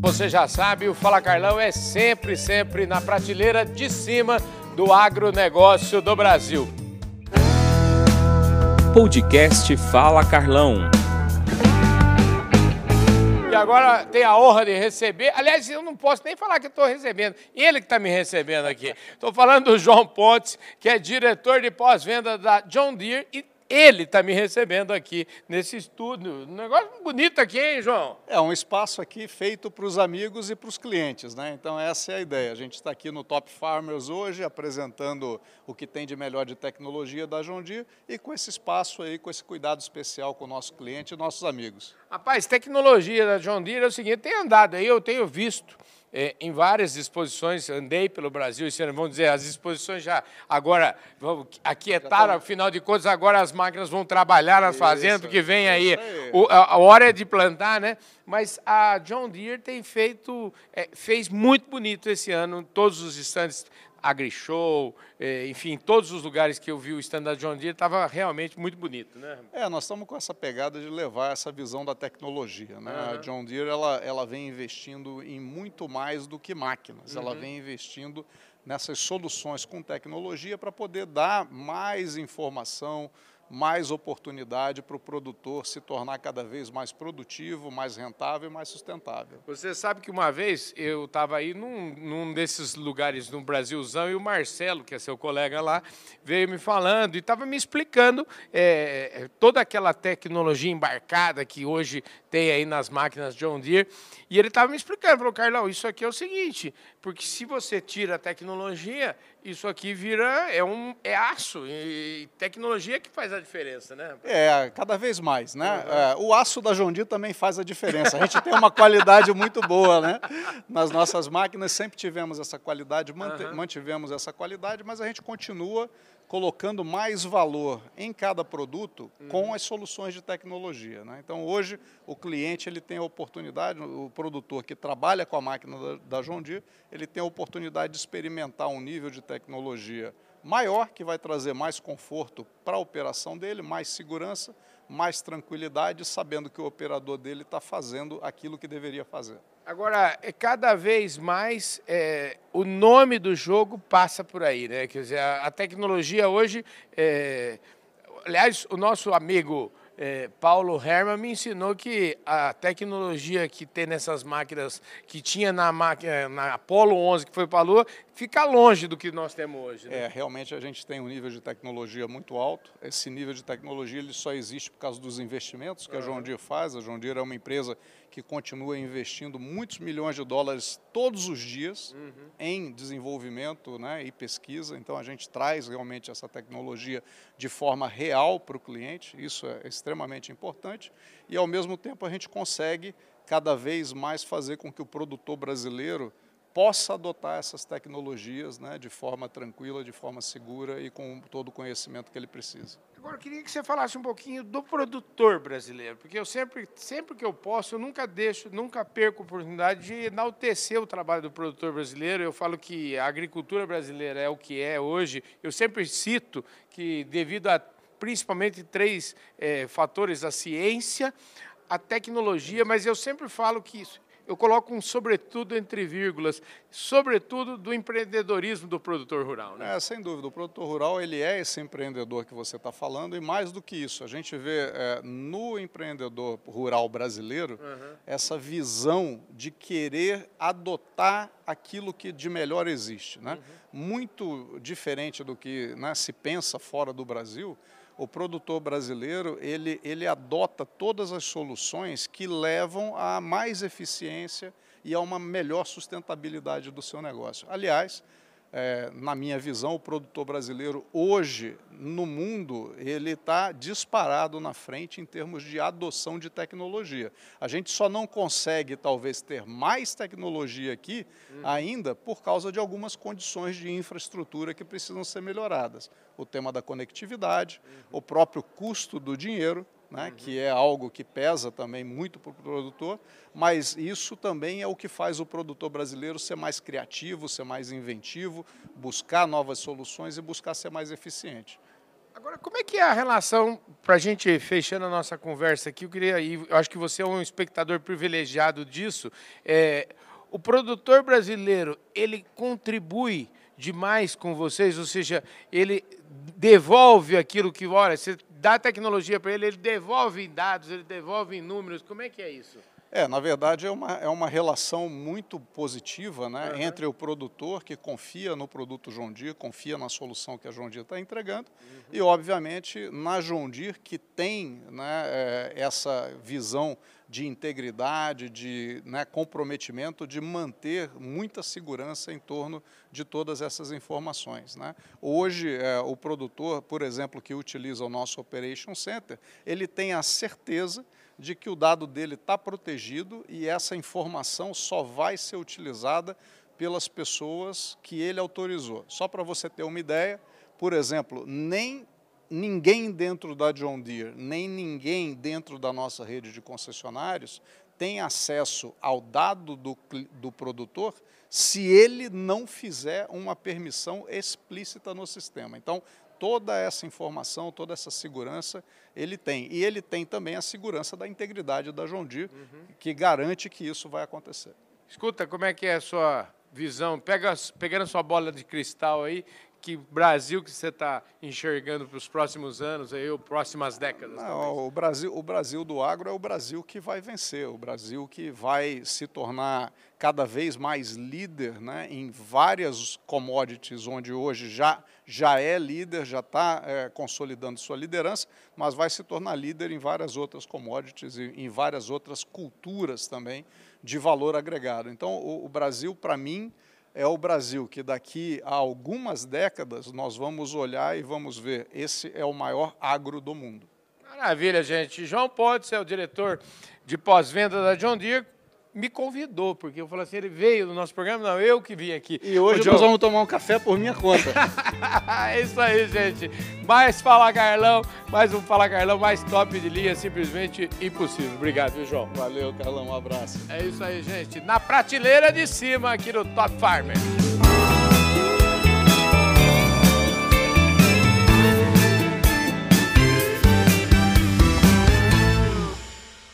Você já sabe, o Fala Carlão é sempre, sempre na prateleira de cima do agronegócio do Brasil. Podcast Fala Carlão. E agora tem a honra de receber. Aliás, eu não posso nem falar que estou recebendo. Ele que está me recebendo aqui. Estou falando do João Pontes, que é diretor de pós-venda da John Deere e ele está me recebendo aqui nesse estúdio. Um negócio bonito aqui, hein, João? É um espaço aqui feito para os amigos e para os clientes, né? Então essa é a ideia. A gente está aqui no Top Farmers hoje apresentando o que tem de melhor de tecnologia da John Deere e com esse espaço aí, com esse cuidado especial com o nosso cliente e nossos amigos. Rapaz, tecnologia da John Deere é o seguinte, tem andado aí, eu tenho visto em várias exposições, andei pelo Brasil esse ano, vamos dizer, as exposições já agora aquietaram, afinal de contas, agora as máquinas vão trabalhar nas fazendas, porque vem aí, aí. A, hora é de plantar, né? Mas a John Deere tem feito, é, fez muito bonito esse ano, todos os estandes AgriShow, eh, enfim, todos os lugares que eu vi o stand da John Deere estava realmente muito bonito, né? É, nós estamos com essa pegada de levar essa visão da tecnologia, né? Uhum. A John Deere ela, ela vem investindo em muito mais do que máquinas, uhum. ela vem investindo nessas soluções com tecnologia para poder dar mais informação, mais oportunidade para o produtor se tornar cada vez mais produtivo, mais rentável e mais sustentável. Você sabe que uma vez eu estava aí num, num, desses lugares no Brasilzão e o Marcelo, que é seu colega lá, veio me falando e estava me explicando é, toda aquela tecnologia embarcada que hoje tem aí nas máquinas John Deere. E ele estava me explicando, falou, Carlão, isso aqui é o seguinte, porque se você tira a tecnologia, isso aqui vira, é, um, é aço, e tecnologia que faz a diferença, né? É, cada vez mais, né? Uhum. É, o aço da Jondi também faz a diferença. A gente tem uma qualidade muito boa, né? Nas nossas máquinas sempre tivemos essa qualidade, uhum. mantivemos essa qualidade, mas a gente continua colocando mais valor em cada produto uhum. com as soluções de tecnologia. Né? Então, hoje, o cliente ele tem a oportunidade, o produtor que trabalha com a máquina da, da John Deere, ele tem a oportunidade de experimentar um nível de tecnologia maior, que vai trazer mais conforto para a operação dele, mais segurança, mais tranquilidade, sabendo que o operador dele está fazendo aquilo que deveria fazer. Agora, é cada vez mais é, o nome do jogo passa por aí, né? Quer dizer, a, a tecnologia hoje. É, aliás, o nosso amigo é, Paulo Herman me ensinou que a tecnologia que tem nessas máquinas, que tinha na, máquina, na Apollo 11, que foi para a Lua, fica longe do que nós temos hoje. Né? É, realmente a gente tem um nível de tecnologia muito alto. Esse nível de tecnologia ele só existe por causa dos investimentos que uhum. a John Deere faz. A John Deere é uma empresa que continua investindo muitos milhões de dólares todos os dias uhum. em desenvolvimento né, e pesquisa. Então a gente traz realmente essa tecnologia de forma real para o cliente. Isso é extremamente importante e, ao mesmo tempo, a gente consegue cada vez mais fazer com que o produtor brasileiro possa adotar essas tecnologias né, de forma tranquila, de forma segura e com todo o conhecimento que ele precisa. Agora, eu queria que você falasse um pouquinho do produtor brasileiro, porque eu sempre, sempre que eu posso, eu nunca deixo, nunca perco a oportunidade de enaltecer o trabalho do produtor brasileiro. Eu falo que a agricultura brasileira é o que é hoje. Eu sempre cito que, devido a principalmente três é, fatores: a ciência, a tecnologia, mas eu sempre falo que isso, eu coloco um sobretudo entre vírgulas, sobretudo do empreendedorismo do produtor rural. Né? É, sem dúvida, o produtor rural ele é esse empreendedor que você está falando e mais do que isso, a gente vê é, no empreendedor rural brasileiro uhum. essa visão de querer adotar aquilo que de melhor existe. Né? Uhum. Muito diferente do que né, se pensa fora do Brasil, o produtor brasileiro ele, ele adota todas as soluções que levam a mais eficiência e a uma melhor sustentabilidade do seu negócio. Aliás, é, na minha visão, o produtor brasileiro hoje no mundo ele está disparado na frente em termos de adoção de tecnologia. A gente só não consegue talvez ter mais tecnologia aqui uhum. ainda por causa de algumas condições de infraestrutura que precisam ser melhoradas. O tema da conectividade, uhum. o próprio custo do dinheiro né, uhum. que é algo que pesa também muito para o produtor, mas isso também é o que faz o produtor brasileiro ser mais criativo, ser mais inventivo, buscar novas soluções e buscar ser mais eficiente. Agora, como é que é a relação, para a gente fechando a nossa conversa aqui, eu queria, e eu acho que você é um espectador privilegiado disso, é, o produtor brasileiro, ele contribui demais com vocês, ou seja, ele devolve aquilo que, olha, você dá tecnologia para ele, ele devolve dados, ele devolve números, como é que é isso? É, na verdade é uma, é uma relação muito positiva né, uhum. entre o produtor que confia no produto John Deere, confia na solução que a John Deere está entregando uhum. e, obviamente, na John Deere que tem né, é, essa visão de integridade, de né, comprometimento, de manter muita segurança em torno de todas essas informações. Né? Hoje, é, o produtor, por exemplo, que utiliza o nosso Operation Center, ele tem a certeza de que o dado dele está protegido e essa informação só vai ser utilizada pelas pessoas que ele autorizou. Só para você ter uma ideia, por exemplo, nem ninguém dentro da John Deere, nem ninguém dentro da nossa rede de concessionários tem acesso ao dado do, do produtor se ele não fizer uma permissão explícita no sistema. Então, toda essa informação, toda essa segurança ele tem. E ele tem também a segurança da integridade da John Deere, uhum. que garante que isso vai acontecer. Escuta, como é que é a sua visão? Pega, pegando a sua bola de cristal aí, que Brasil que você está enxergando para os próximos anos, aí, ou próximas décadas? Não, o, Brasil, o Brasil do agro é o Brasil que vai vencer, o Brasil que vai se tornar cada vez mais líder né, em várias commodities, onde hoje já, já é líder, já está é, consolidando sua liderança, mas vai se tornar líder em várias outras commodities e em várias outras culturas também de valor agregado. Então, o, o Brasil, para mim, é o Brasil que daqui a algumas décadas nós vamos olhar e vamos ver, esse é o maior agro do mundo. Maravilha, gente. João Pontes é o diretor de pós-venda da John Deere me convidou, porque eu falei assim, ele veio no nosso programa, não, eu que vim aqui. E hoje nós vamos tomar um café por minha conta. é isso aí, gente. Mais Fala Carlão, mais um Fala Carlão mais top de linha, simplesmente impossível. Obrigado, viu, João? Valeu, Carlão, um abraço. É isso aí, gente. Na prateleira de cima aqui no Top Farmer.